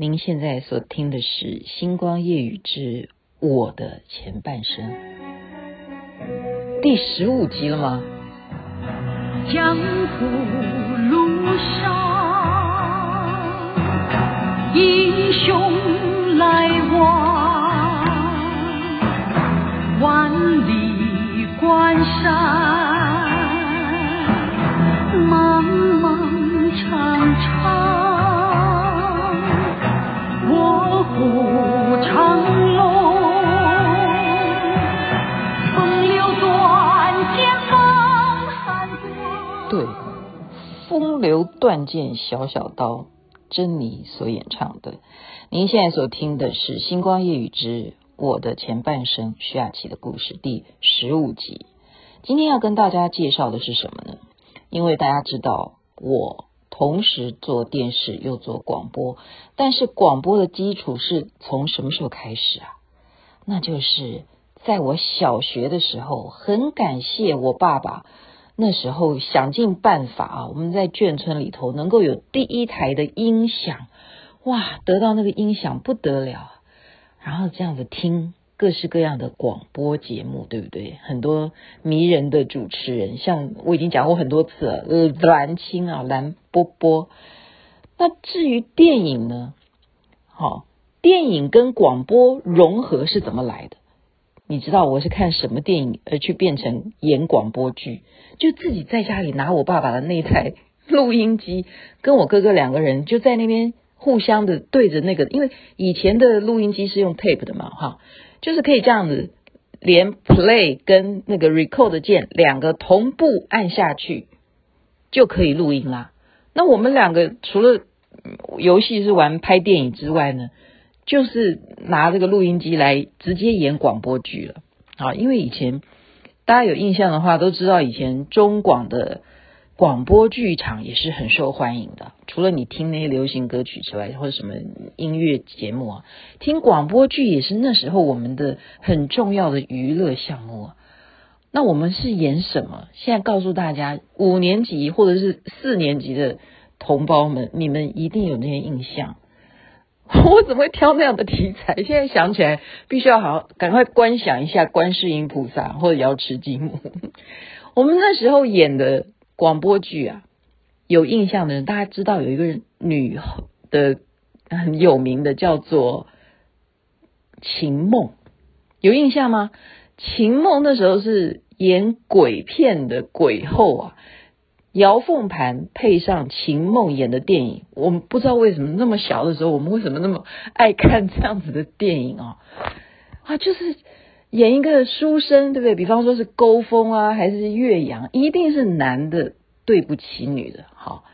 您现在所听的是《星光夜雨之我的前半生》第十五集了吗？江湖路上，英雄来往，剑小小刀，珍妮所演唱的。您现在所听的是《星光夜语之我的前半生》徐雅琪的故事第十五集。今天要跟大家介绍的是什么呢？因为大家知道，我同时做电视又做广播，但是广播的基础是从什么时候开始啊？那就是在我小学的时候，很感谢我爸爸。那时候想尽办法啊，我们在眷村里头能够有第一台的音响，哇，得到那个音响不得了，然后这样子听各式各样的广播节目，对不对？很多迷人的主持人，像我已经讲过很多次了，呃，蓝青啊，蓝波波。那至于电影呢？好，电影跟广播融合是怎么来的？你知道我是看什么电影而去变成演广播剧？就自己在家里拿我爸爸的那台 录音机，跟我哥哥两个人就在那边互相的对着那个，因为以前的录音机是用 tape 的嘛，哈，就是可以这样子连 play 跟那个 record 键两个同步按下去就可以录音啦。那我们两个除了游戏是玩拍电影之外呢，就是拿这个录音机来直接演广播剧了啊！因为以前大家有印象的话，都知道以前中广的广播剧场也是很受欢迎的。除了你听那些流行歌曲之外，或者什么音乐节目啊，听广播剧也是那时候我们的很重要的娱乐项目啊。那我们是演什么？现在告诉大家，五年级或者是四年级的同胞们，你们一定有那些印象。我怎么会挑那样的题材？现在想起来，必须要好好赶快观想一下观世音菩萨或者瑶池金母。我们那时候演的广播剧啊，有印象的人，大家知道有一个女的很有名的叫做秦梦，有印象吗？秦梦那时候是演鬼片的鬼后啊。姚凤盘配上秦梦演的电影，我们不知道为什么那么小的时候，我们为什么那么爱看这样子的电影啊？啊，就是演一个书生，对不对？比方说是勾风啊，还是岳阳，一定是男的对不起女的。好，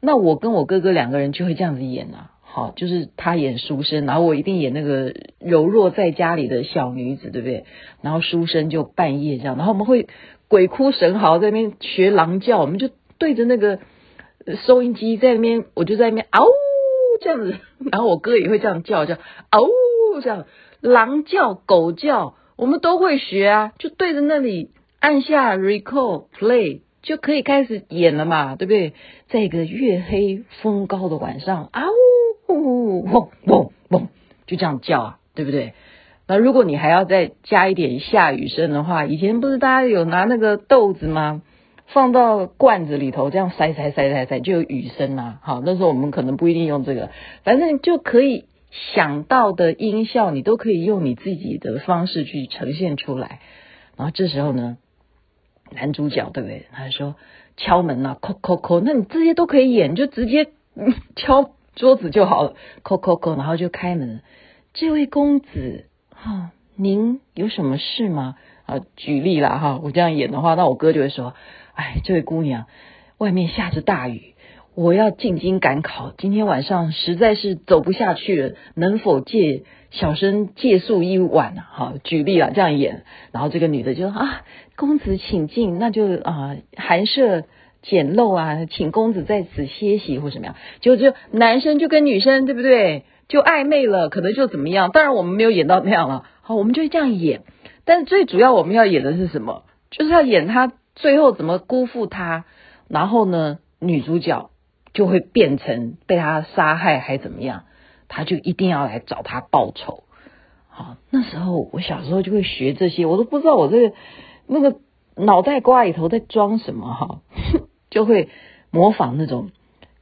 那我跟我哥哥两个人就会这样子演啊。好，就是他演书生，然后我一定演那个柔弱在家里的小女子，对不对？然后书生就半夜这样，然后我们会。鬼哭神嚎在那边学狼叫，我们就对着那个收音机在那边，我就在那边嗷这样子，然后我哥也会这样叫，叫嗷这样，狼叫狗叫，我们都会学啊，就对着那里按下 record play 就可以开始演了嘛，对不对？在一个月黑风高的晚上，嗷呜嗡嗡嗡，就这样叫啊，对不对？那如果你还要再加一点下雨声的话，以前不是大家有拿那个豆子吗？放到罐子里头，这样塞塞塞塞塞就有雨声啊。好，那时候我们可能不一定用这个，反正就可以想到的音效，你都可以用你自己的方式去呈现出来。然后这时候呢，男主角对不对？他说敲门啊，叩叩叩，那你这些都可以演，就直接 敲桌子就好了，叩叩叩，然后就开门。这位公子。哈，您有什么事吗？啊，举例啦哈，我这样演的话，那我哥就会说，哎，这位姑娘，外面下着大雨，我要进京赶考，今天晚上实在是走不下去了，能否借小生借宿一晚呢？哈，举例啦，这样演，然后这个女的就说啊，公子请进，那就啊寒舍简陋啊，请公子在此歇息或什么样，就就男生就跟女生对不对？就暧昧了，可能就怎么样？当然我们没有演到那样了。好，我们就这样演。但是最主要我们要演的是什么？就是要演他最后怎么辜负他，然后呢，女主角就会变成被他杀害还怎么样？他就一定要来找他报仇。好，那时候我小时候就会学这些，我都不知道我这个那个脑袋瓜里头在装什么哈，就会模仿那种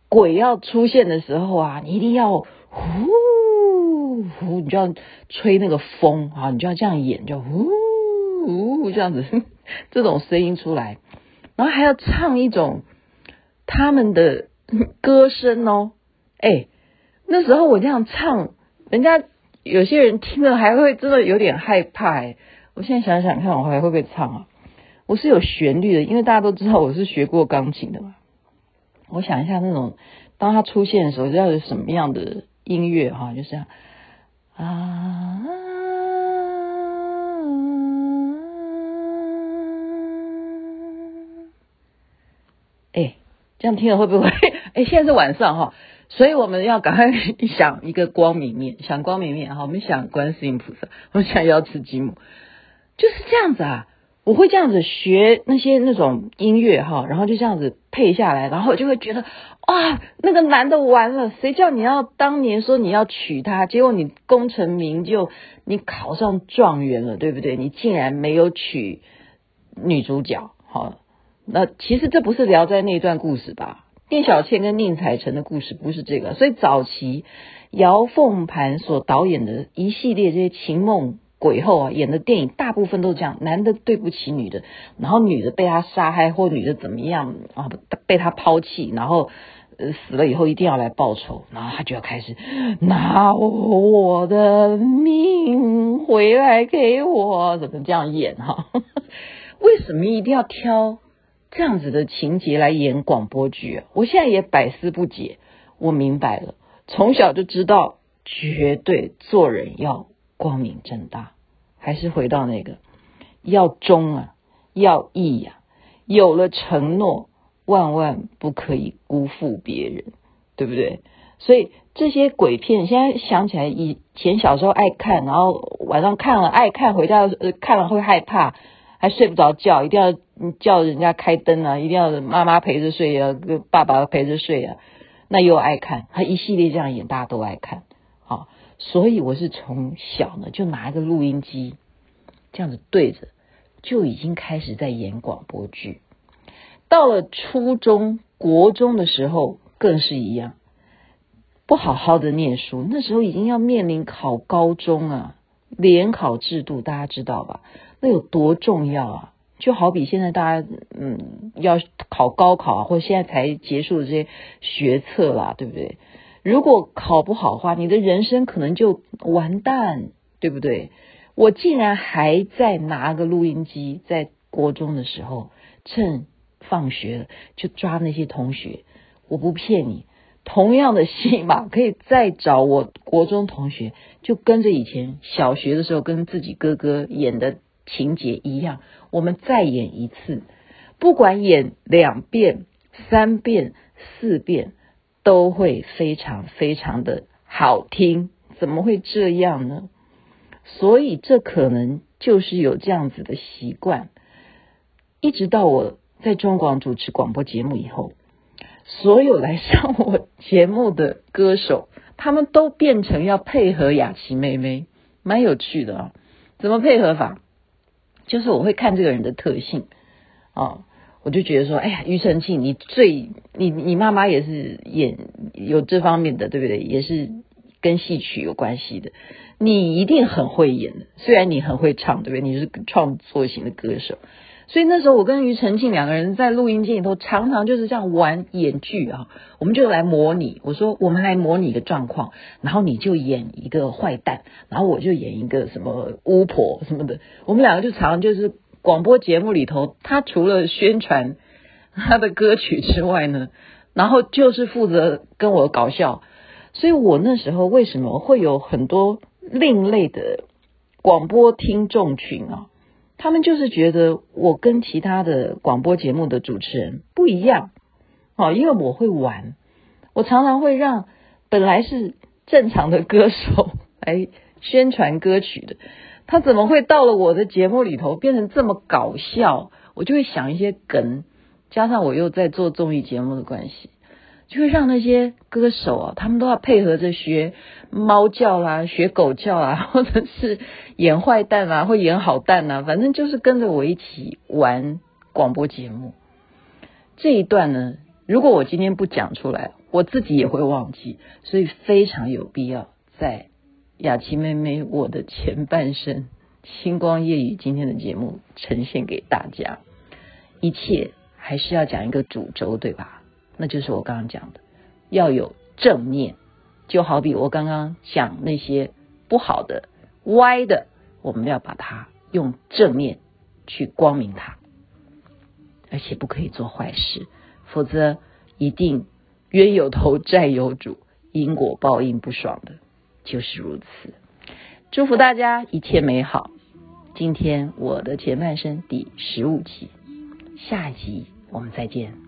鬼要出现的时候啊，你一定要呼呼，你就要吹那个风啊，你就要这样演，就呼呼这样子这种声音出来，然后还要唱一种他们的歌声哦，哎，那时候我这样唱，人家。有些人听了还会真的有点害怕哎！我现在想想看，我还会不会唱啊？我是有旋律的，因为大家都知道我是学过钢琴的嘛。我想一下，那种当它出现的时候，要有什么样的音乐哈？就是这样啊，哎，这样听了会不会？哎，现在是晚上哈。所以我们要赶快想一个光明面，想光明面哈。我们想观世音菩萨，我们想要吃鸡母，就是这样子啊。我会这样子学那些那种音乐哈，然后就这样子配下来，然后就会觉得啊，那个男的完了，谁叫你要当年说你要娶她，结果你功成名就，你考上状元了，对不对？你竟然没有娶女主角，好，那其实这不是聊斋那段故事吧？聂小倩跟宁采臣的故事不是这个，所以早期姚凤盘所导演的一系列这些情梦鬼后啊演的电影，大部分都是这样：男的对不起女的，然后女的被他杀害或女的怎么样啊，被他抛弃，然后死了以后一定要来报仇，然后他就要开始拿我的命回来给我，怎么这样演哈？为什么一定要挑？这样子的情节来演广播剧啊，我现在也百思不解。我明白了，从小就知道，绝对做人要光明正大，还是回到那个要忠啊，要义呀、啊，有了承诺，万万不可以辜负别人，对不对？所以这些鬼片，现在想起来，以前小时候爱看，然后晚上看了爱看，回家呃看了会害怕。还睡不着觉，一定要叫人家开灯啊！一定要妈妈陪着睡啊，跟爸爸陪着睡啊。那又爱看，他一系列这样演，大家都爱看。好，所以我是从小呢就拿一个录音机，这样子对着，就已经开始在演广播剧。到了初中、国中的时候，更是一样，不好好的念书，那时候已经要面临考高中啊，联考制度，大家知道吧？那有多重要啊？就好比现在大家嗯要考高考啊，或者现在才结束的这些学测啦，对不对？如果考不好的话，你的人生可能就完蛋，对不对？我竟然还在拿个录音机，在国中的时候，趁放学了就抓那些同学，我不骗你，同样的戏码可以再找我国中同学，就跟着以前小学的时候跟自己哥哥演的。情节一样，我们再演一次，不管演两遍、三遍、四遍，都会非常非常的好听。怎么会这样呢？所以这可能就是有这样子的习惯。一直到我在中广主持广播节目以后，所有来上我节目的歌手，他们都变成要配合雅琪妹妹，蛮有趣的啊。怎么配合法？就是我会看这个人的特性，哦，我就觉得说，哎呀，庾澄庆，你最你你妈妈也是演有这方面的，对不对？也是跟戏曲有关系的，你一定很会演的。虽然你很会唱，对不对？你是创作型的歌手。所以那时候我跟庾澄庆两个人在录音间里头，常常就是这样玩演剧啊。我们就来模拟，我说我们来模拟一个状况，然后你就演一个坏蛋，然后我就演一个什么巫婆什么的。我们两个就常常就是广播节目里头，他除了宣传 他的歌曲之外呢，然后就是负责跟我搞笑。所以我那时候为什么会有很多另类的广播听众群啊？他们就是觉得我跟其他的广播节目的主持人不一样，哦，因为我会玩，我常常会让本来是正常的歌手 来宣传歌曲的，他怎么会到了我的节目里头变成这么搞笑？我就会想一些梗，加上我又在做综艺节目的关系，就会让那些歌手啊，他们都要配合着学猫叫啦，学狗叫啊，或者是演坏蛋啊，或演好蛋啊，反正就是跟着我一起玩广播节目。这一段呢，如果我今天不讲出来，我自己也会忘记，所以非常有必要在雅琪妹妹我的前半生星光夜雨今天的节目呈现给大家。一切还是要讲一个主轴，对吧？那就是我刚刚讲的，要有正念，就好比我刚刚讲那些不好的、歪的，我们要把它用正念去光明它，而且不可以做坏事，否则一定冤有头债有主，因果报应不爽的，就是如此。祝福大家一切美好。今天我的前半生第十五集，下一集我们再见。